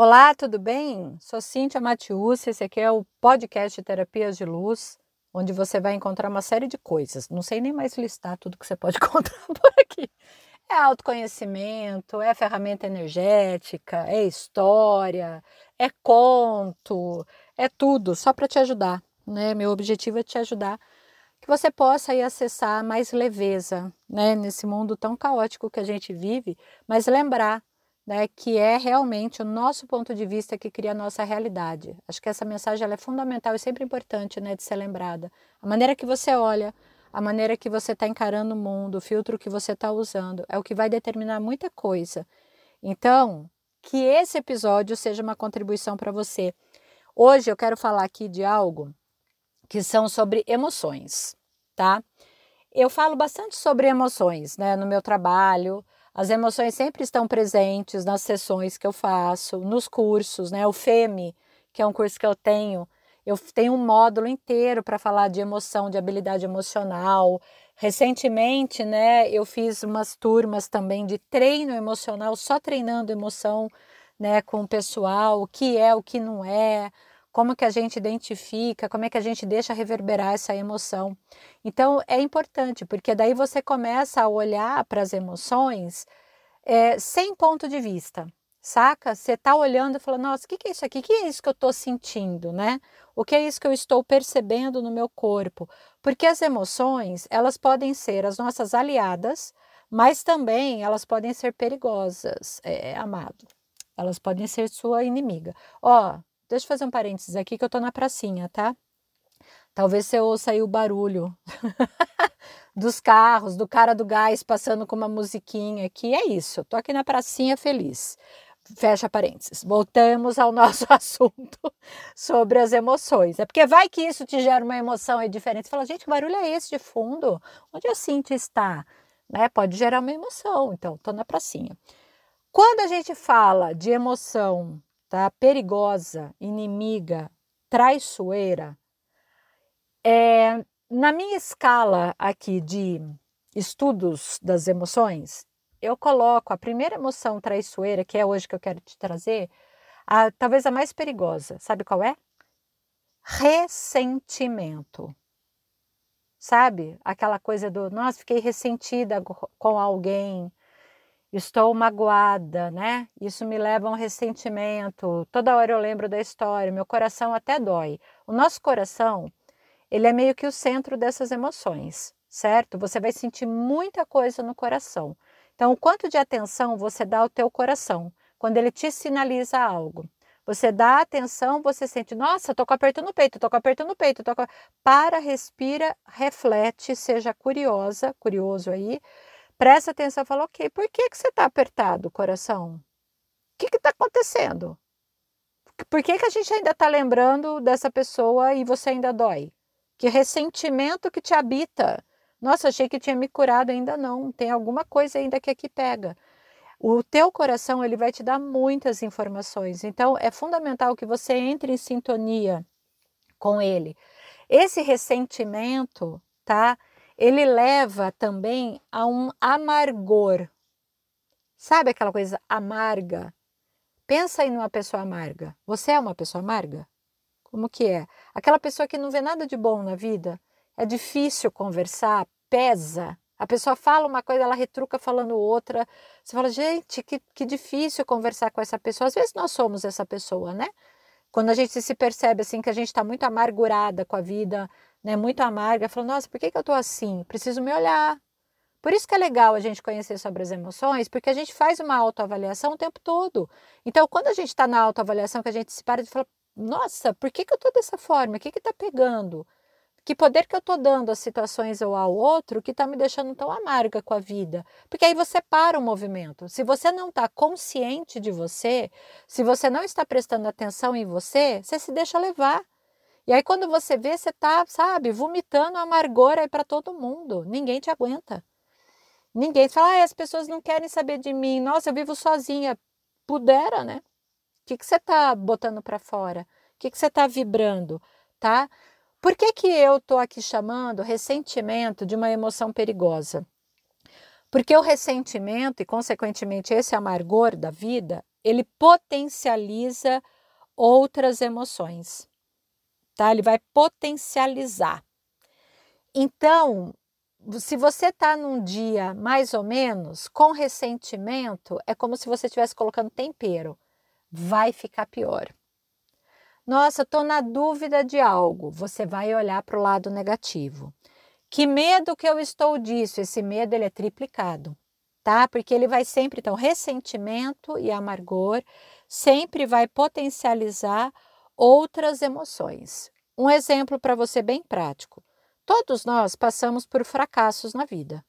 Olá, tudo bem? Sou Cíntia Matius, esse aqui é o podcast Terapias de Luz, onde você vai encontrar uma série de coisas. Não sei nem mais listar tudo que você pode encontrar por aqui. É autoconhecimento, é ferramenta energética, é história, é conto, é tudo, só para te ajudar. Né? Meu objetivo é te ajudar que você possa aí acessar mais leveza né? nesse mundo tão caótico que a gente vive, mas lembrar né, que é realmente o nosso ponto de vista que cria a nossa realidade. Acho que essa mensagem ela é fundamental e sempre importante né, de ser lembrada. A maneira que você olha, a maneira que você está encarando o mundo, o filtro que você está usando, é o que vai determinar muita coisa. Então, que esse episódio seja uma contribuição para você. Hoje eu quero falar aqui de algo que são sobre emoções, tá? Eu falo bastante sobre emoções, né, no meu trabalho, as emoções sempre estão presentes nas sessões que eu faço, nos cursos, né? O FEME, que é um curso que eu tenho, eu tenho um módulo inteiro para falar de emoção, de habilidade emocional. Recentemente, né, eu fiz umas turmas também de treino emocional, só treinando emoção, né, com o pessoal, o que é, o que não é, como que a gente identifica, como é que a gente deixa reverberar essa emoção. Então é importante, porque daí você começa a olhar para as emoções é, sem ponto de vista, saca? Você está olhando e falando, nossa, o que, que é isso aqui? O que é isso que eu estou sentindo, né? O que é isso que eu estou percebendo no meu corpo? Porque as emoções, elas podem ser as nossas aliadas, mas também elas podem ser perigosas, é, amado. Elas podem ser sua inimiga. Ó, Deixa eu fazer um parênteses aqui que eu tô na pracinha, tá? Talvez você ouça aí o barulho dos carros, do cara do gás passando com uma musiquinha aqui. É isso, tô aqui na pracinha feliz. Fecha parênteses. Voltamos ao nosso assunto sobre as emoções. É porque vai que isso te gera uma emoção aí diferente. Você fala, gente, que barulho é esse de fundo? Onde a Cintia está? Né? Pode gerar uma emoção. Então, tô na pracinha. Quando a gente fala de emoção tá? perigosa, inimiga, traiçoeira, é, na minha escala aqui de estudos das emoções, eu coloco a primeira emoção traiçoeira, que é hoje que eu quero te trazer, a, talvez a mais perigosa. Sabe qual é? Ressentimento. Sabe? Aquela coisa do, nossa, fiquei ressentida com alguém, estou magoada, né? Isso me leva a um ressentimento. Toda hora eu lembro da história, meu coração até dói. O nosso coração, ele é meio que o centro dessas emoções, certo? Você vai sentir muita coisa no coração. Então, o quanto de atenção você dá ao teu coração quando ele te sinaliza algo? Você dá atenção, você sente, nossa, tô com aperto no peito, tô com aperto no peito, tô com... Para, respira, reflete, seja curiosa, curioso aí, presta atenção e fala, ok, por que, que você está apertado, coração? O que está acontecendo? Por que, que a gente ainda está lembrando dessa pessoa e você ainda dói? Que ressentimento que te habita? Nossa, achei que tinha me curado, ainda não. Tem alguma coisa ainda que aqui pega. O teu coração ele vai te dar muitas informações. Então é fundamental que você entre em sintonia com ele. Esse ressentimento, tá? Ele leva também a um amargor. Sabe aquela coisa amarga? Pensa aí numa pessoa amarga. Você é uma pessoa amarga? Como que é? Aquela pessoa que não vê nada de bom na vida. É difícil conversar, pesa. A pessoa fala uma coisa, ela retruca falando outra. Você fala, gente, que, que difícil conversar com essa pessoa. Às vezes nós somos essa pessoa, né? Quando a gente se percebe assim que a gente está muito amargurada com a vida, né, muito amarga, falando, nossa, por que, que eu estou assim? Preciso me olhar. Por isso que é legal a gente conhecer sobre as emoções, porque a gente faz uma autoavaliação o tempo todo. Então, quando a gente está na autoavaliação, que a gente se para e fala, nossa, por que, que eu estou dessa forma? O que está pegando? Que poder que eu estou dando às situações ou ao outro que está me deixando tão amarga com a vida? Porque aí você para o movimento. Se você não está consciente de você, se você não está prestando atenção em você, você se deixa levar. E aí, quando você vê, você tá, sabe, vomitando amargor aí para todo mundo. Ninguém te aguenta. Ninguém. Fala, ah, as pessoas não querem saber de mim. Nossa, eu vivo sozinha. Pudera, né? O que, que você tá botando para fora? O que, que você tá vibrando, tá? Por que, que eu tô aqui chamando ressentimento de uma emoção perigosa? Porque o ressentimento e, consequentemente, esse amargor da vida ele potencializa outras emoções, tá? Ele vai potencializar. Então, se você está num dia mais ou menos com ressentimento, é como se você estivesse colocando tempero. Vai ficar pior. Nossa, estou na dúvida de algo. Você vai olhar para o lado negativo. Que medo que eu estou disso? Esse medo ele é triplicado, tá? Porque ele vai sempre, então, ressentimento e amargor sempre vai potencializar outras emoções. Um exemplo para você bem prático. Todos nós passamos por fracassos na vida,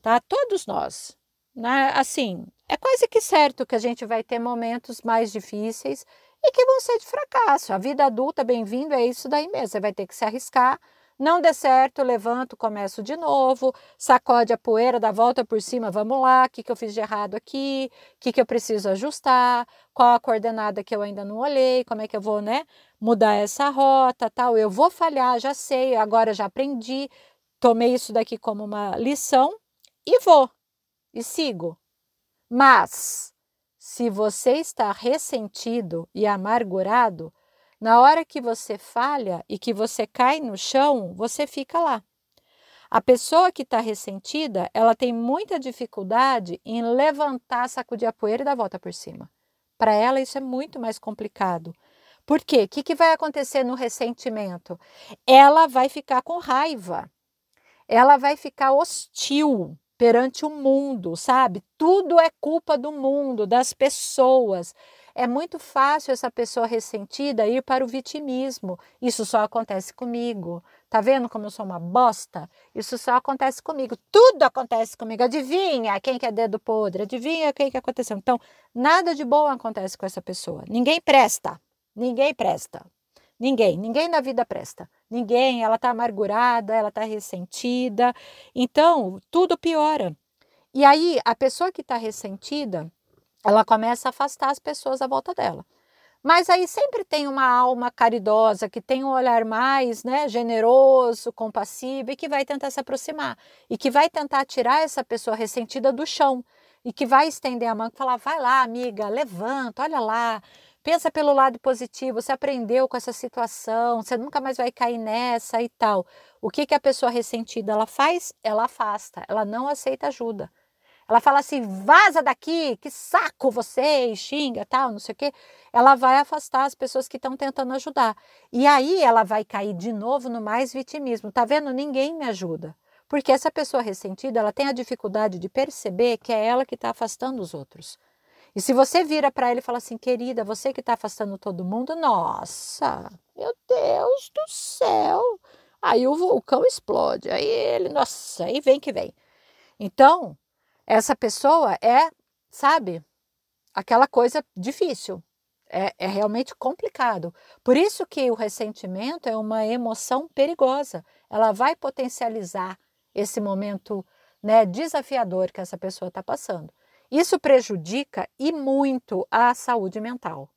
tá? Todos nós, né? Assim, é quase que certo que a gente vai ter momentos mais difíceis e que vão ser de fracasso. A vida adulta, bem-vindo, é isso daí mesmo. Você vai ter que se arriscar. Não der certo, levanto, começo de novo, sacode a poeira, dá volta por cima, vamos lá, o que, que eu fiz de errado aqui, o que, que eu preciso ajustar, qual a coordenada que eu ainda não olhei, como é que eu vou, né, mudar essa rota, tal. Eu vou falhar, já sei, agora já aprendi, tomei isso daqui como uma lição e vou, e sigo. Mas se você está ressentido e amargurado, na hora que você falha e que você cai no chão, você fica lá. A pessoa que está ressentida, ela tem muita dificuldade em levantar, sacudir a poeira e dar a volta por cima. Para ela, isso é muito mais complicado. Por quê? O que, que vai acontecer no ressentimento? Ela vai ficar com raiva, ela vai ficar hostil, perante o mundo, sabe? Tudo é culpa do mundo, das pessoas. É muito fácil essa pessoa ressentida ir para o vitimismo. Isso só acontece comigo. Tá vendo como eu sou uma bosta? Isso só acontece comigo. Tudo acontece comigo. Adivinha quem que é dedo podre? Adivinha quem que aconteceu? Então, nada de bom acontece com essa pessoa. Ninguém presta. Ninguém presta. Ninguém, ninguém na vida presta. Ninguém, ela está amargurada, ela está ressentida. Então, tudo piora. E aí, a pessoa que está ressentida, ela começa a afastar as pessoas à volta dela. Mas aí sempre tem uma alma caridosa, que tem um olhar mais né, generoso, compassivo e que vai tentar se aproximar. E que vai tentar tirar essa pessoa ressentida do chão. E que vai estender a mão e falar: vai lá, amiga, levanta, olha lá, Pensa pelo lado positivo, você aprendeu com essa situação, você nunca mais vai cair nessa e tal. O que, que a pessoa ressentida ela faz? Ela afasta, ela não aceita ajuda. Ela fala assim: vaza daqui, que saco você, xinga, tal, não sei o quê. Ela vai afastar as pessoas que estão tentando ajudar. E aí ela vai cair de novo no mais vitimismo. Tá vendo? Ninguém me ajuda. Porque essa pessoa ressentida, ela tem a dificuldade de perceber que é ela que está afastando os outros. E se você vira para ele e fala assim, querida, você que está afastando todo mundo, nossa, meu Deus do céu. Aí o vulcão explode, aí ele, nossa, aí vem que vem. Então, essa pessoa é, sabe, aquela coisa difícil. É, é realmente complicado. Por isso que o ressentimento é uma emoção perigosa. Ela vai potencializar esse momento né, desafiador que essa pessoa está passando. Isso prejudica e muito a saúde mental,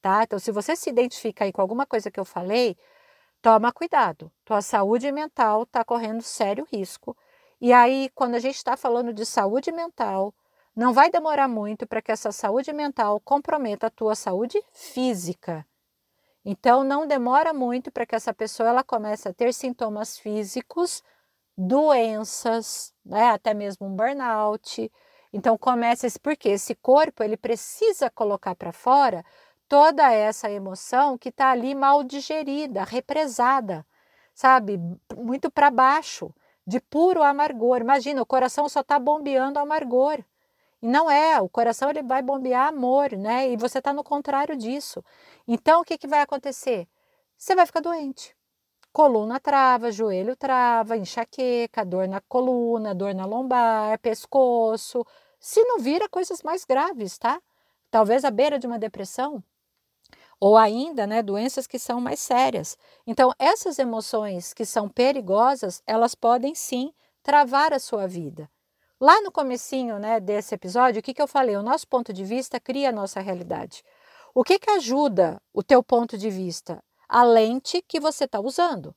tá? Então, se você se identifica aí com alguma coisa que eu falei, toma cuidado. Tua saúde mental está correndo sério risco. E aí, quando a gente está falando de saúde mental, não vai demorar muito para que essa saúde mental comprometa a tua saúde física. Então, não demora muito para que essa pessoa ela comece a ter sintomas físicos, doenças, né? até mesmo um burnout, então começa esse porque esse corpo ele precisa colocar para fora toda essa emoção que está ali mal digerida, represada, sabe, muito para baixo, de puro amargor. Imagina, o coração só está bombeando amargor. E não é, o coração ele vai bombear amor, né? E você está no contrário disso. Então o que, que vai acontecer? Você vai ficar doente. Coluna trava, joelho trava, enxaqueca, dor na coluna, dor na lombar, pescoço, se não vira coisas mais graves, tá? Talvez à beira de uma depressão ou ainda, né, doenças que são mais sérias. Então, essas emoções que são perigosas, elas podem sim travar a sua vida. Lá no comecinho, né, desse episódio, o que, que eu falei? O nosso ponto de vista cria a nossa realidade. O que, que ajuda o teu ponto de vista? A lente que você está usando.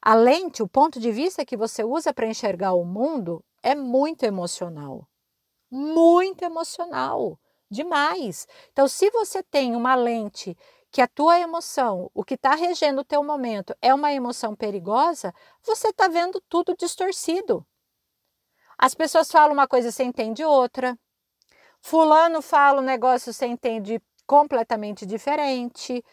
A lente, o ponto de vista que você usa para enxergar o mundo é muito emocional muito emocional. Demais. Então, se você tem uma lente que a tua emoção, o que está regendo o teu momento é uma emoção perigosa, você está vendo tudo distorcido. As pessoas falam uma coisa, você entende outra. Fulano fala um negócio, você entende completamente diferente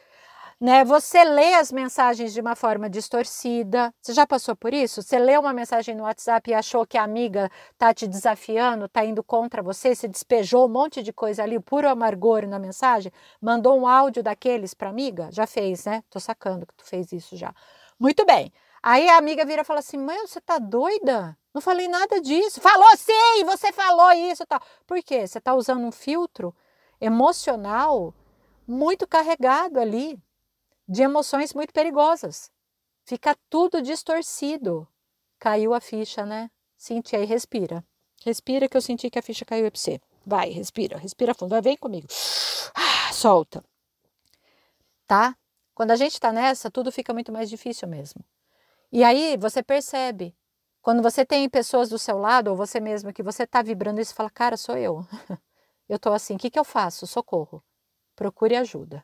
né? Você lê as mensagens de uma forma distorcida. Você já passou por isso? Você lê uma mensagem no WhatsApp e achou que a amiga tá te desafiando, tá indo contra você, você despejou um monte de coisa ali, puro amargor na mensagem, mandou um áudio daqueles para amiga? Já fez, né? Tô sacando que tu fez isso já. Muito bem. Aí a amiga vira e fala assim: "Mãe, você tá doida? Não falei nada disso". Falou sim, você falou isso, tal. Por quê? Você tá usando um filtro emocional muito carregado ali de emoções muito perigosas. Fica tudo distorcido. Caiu a ficha, né? Sente aí, respira. Respira que eu senti que a ficha caiu para você. Vai, respira, respira fundo. Vai, vem comigo. Ah, solta. Tá? Quando a gente está nessa, tudo fica muito mais difícil mesmo. E aí você percebe. Quando você tem pessoas do seu lado, ou você mesmo, que você está vibrando isso, fala, cara, sou eu. eu estou assim, o que, que eu faço? Socorro. Procure ajuda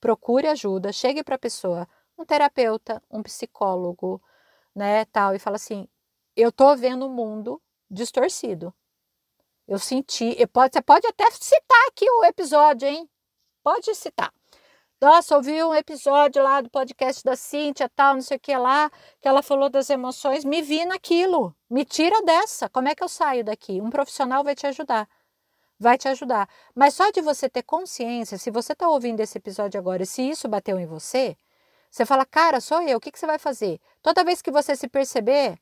procure ajuda, chegue para a pessoa, um terapeuta, um psicólogo, né, tal, e fala assim: eu tô vendo o mundo distorcido. Eu senti, pode, você pode até citar aqui o episódio, hein? Pode citar. Nossa, ouvi um episódio lá do podcast da Cíntia, tal, não sei o que lá, que ela falou das emoções, me vi naquilo. Me tira dessa. Como é que eu saio daqui? Um profissional vai te ajudar vai te ajudar. Mas só de você ter consciência, se você está ouvindo esse episódio agora e se isso bateu em você, você fala, cara, sou eu, o que, que você vai fazer? Toda vez que você se perceber,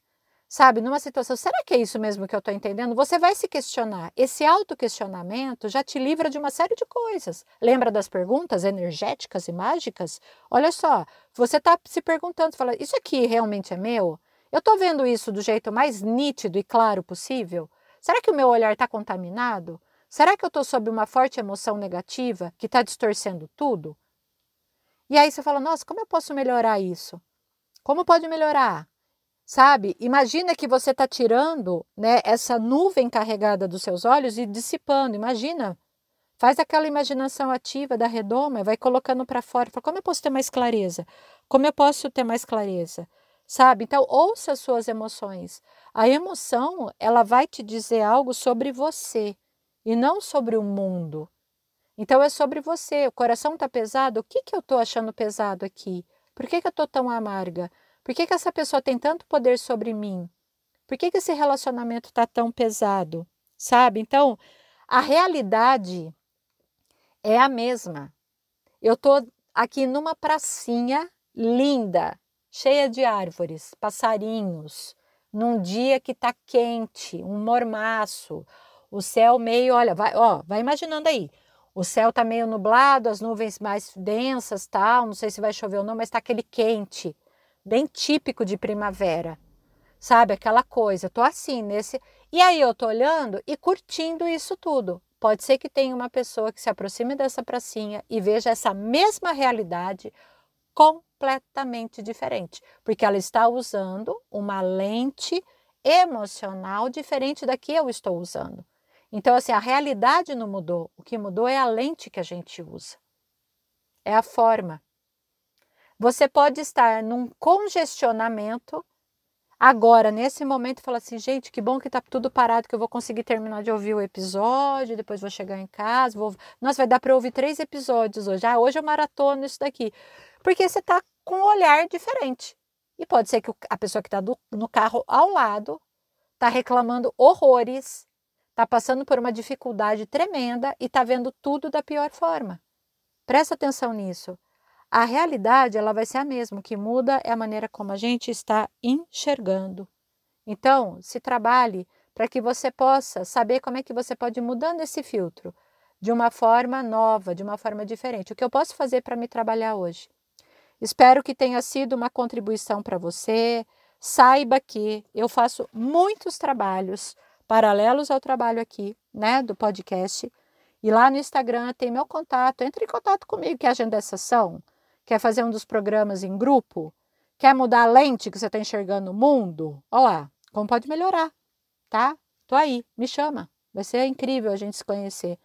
sabe, numa situação, será que é isso mesmo que eu estou entendendo? Você vai se questionar. Esse autoquestionamento já te livra de uma série de coisas. Lembra das perguntas energéticas e mágicas? Olha só, você está se perguntando, fala, isso aqui realmente é meu? Eu estou vendo isso do jeito mais nítido e claro possível? Será que o meu olhar está contaminado? Será que eu estou sob uma forte emoção negativa que está distorcendo tudo? E aí você fala, nossa, como eu posso melhorar isso? Como pode melhorar? Sabe? Imagina que você está tirando né, essa nuvem carregada dos seus olhos e dissipando. Imagina. Faz aquela imaginação ativa da redoma, vai colocando para fora. Fala, como eu posso ter mais clareza? Como eu posso ter mais clareza? Sabe? Então, ouça as suas emoções. A emoção, ela vai te dizer algo sobre você e não sobre o mundo. Então é sobre você. O coração está pesado. O que, que eu estou achando pesado aqui? Por que, que eu estou tão amarga? Por que, que essa pessoa tem tanto poder sobre mim? Por que, que esse relacionamento está tão pesado? Sabe? Então, a realidade é a mesma. Eu estou aqui numa pracinha linda, cheia de árvores, passarinhos, num dia que está quente, um mormaço, o céu meio, olha, vai, ó, vai imaginando aí. O céu tá meio nublado, as nuvens mais densas, tal, não sei se vai chover ou não, mas tá aquele quente, bem típico de primavera. Sabe aquela coisa? Tô assim nesse, e aí eu tô olhando e curtindo isso tudo. Pode ser que tenha uma pessoa que se aproxime dessa pracinha e veja essa mesma realidade completamente diferente, porque ela está usando uma lente emocional diferente da que eu estou usando. Então, assim, a realidade não mudou. O que mudou é a lente que a gente usa. É a forma. Você pode estar num congestionamento agora, nesse momento, e falar assim: gente, que bom que tá tudo parado, que eu vou conseguir terminar de ouvir o episódio, depois vou chegar em casa. Vou... Nossa, vai dar para ouvir três episódios hoje. Ah, hoje eu maratono isso daqui. Porque você tá com um olhar diferente. E pode ser que a pessoa que está no carro ao lado está reclamando horrores está passando por uma dificuldade tremenda e está vendo tudo da pior forma. Presta atenção nisso. A realidade ela vai ser a mesma, o que muda é a maneira como a gente está enxergando. Então, se trabalhe para que você possa saber como é que você pode ir mudando esse filtro de uma forma nova, de uma forma diferente. O que eu posso fazer para me trabalhar hoje? Espero que tenha sido uma contribuição para você. Saiba que eu faço muitos trabalhos paralelos ao trabalho aqui, né, do podcast. E lá no Instagram tem meu contato. Entre em contato comigo, quer agendar sessão? Quer fazer um dos programas em grupo? Quer mudar a lente que você está enxergando o mundo? Olha lá, como pode melhorar, tá? Tô aí, me chama. Vai ser incrível a gente se conhecer.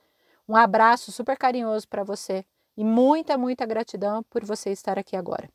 Um abraço super carinhoso para você e muita, muita gratidão por você estar aqui agora.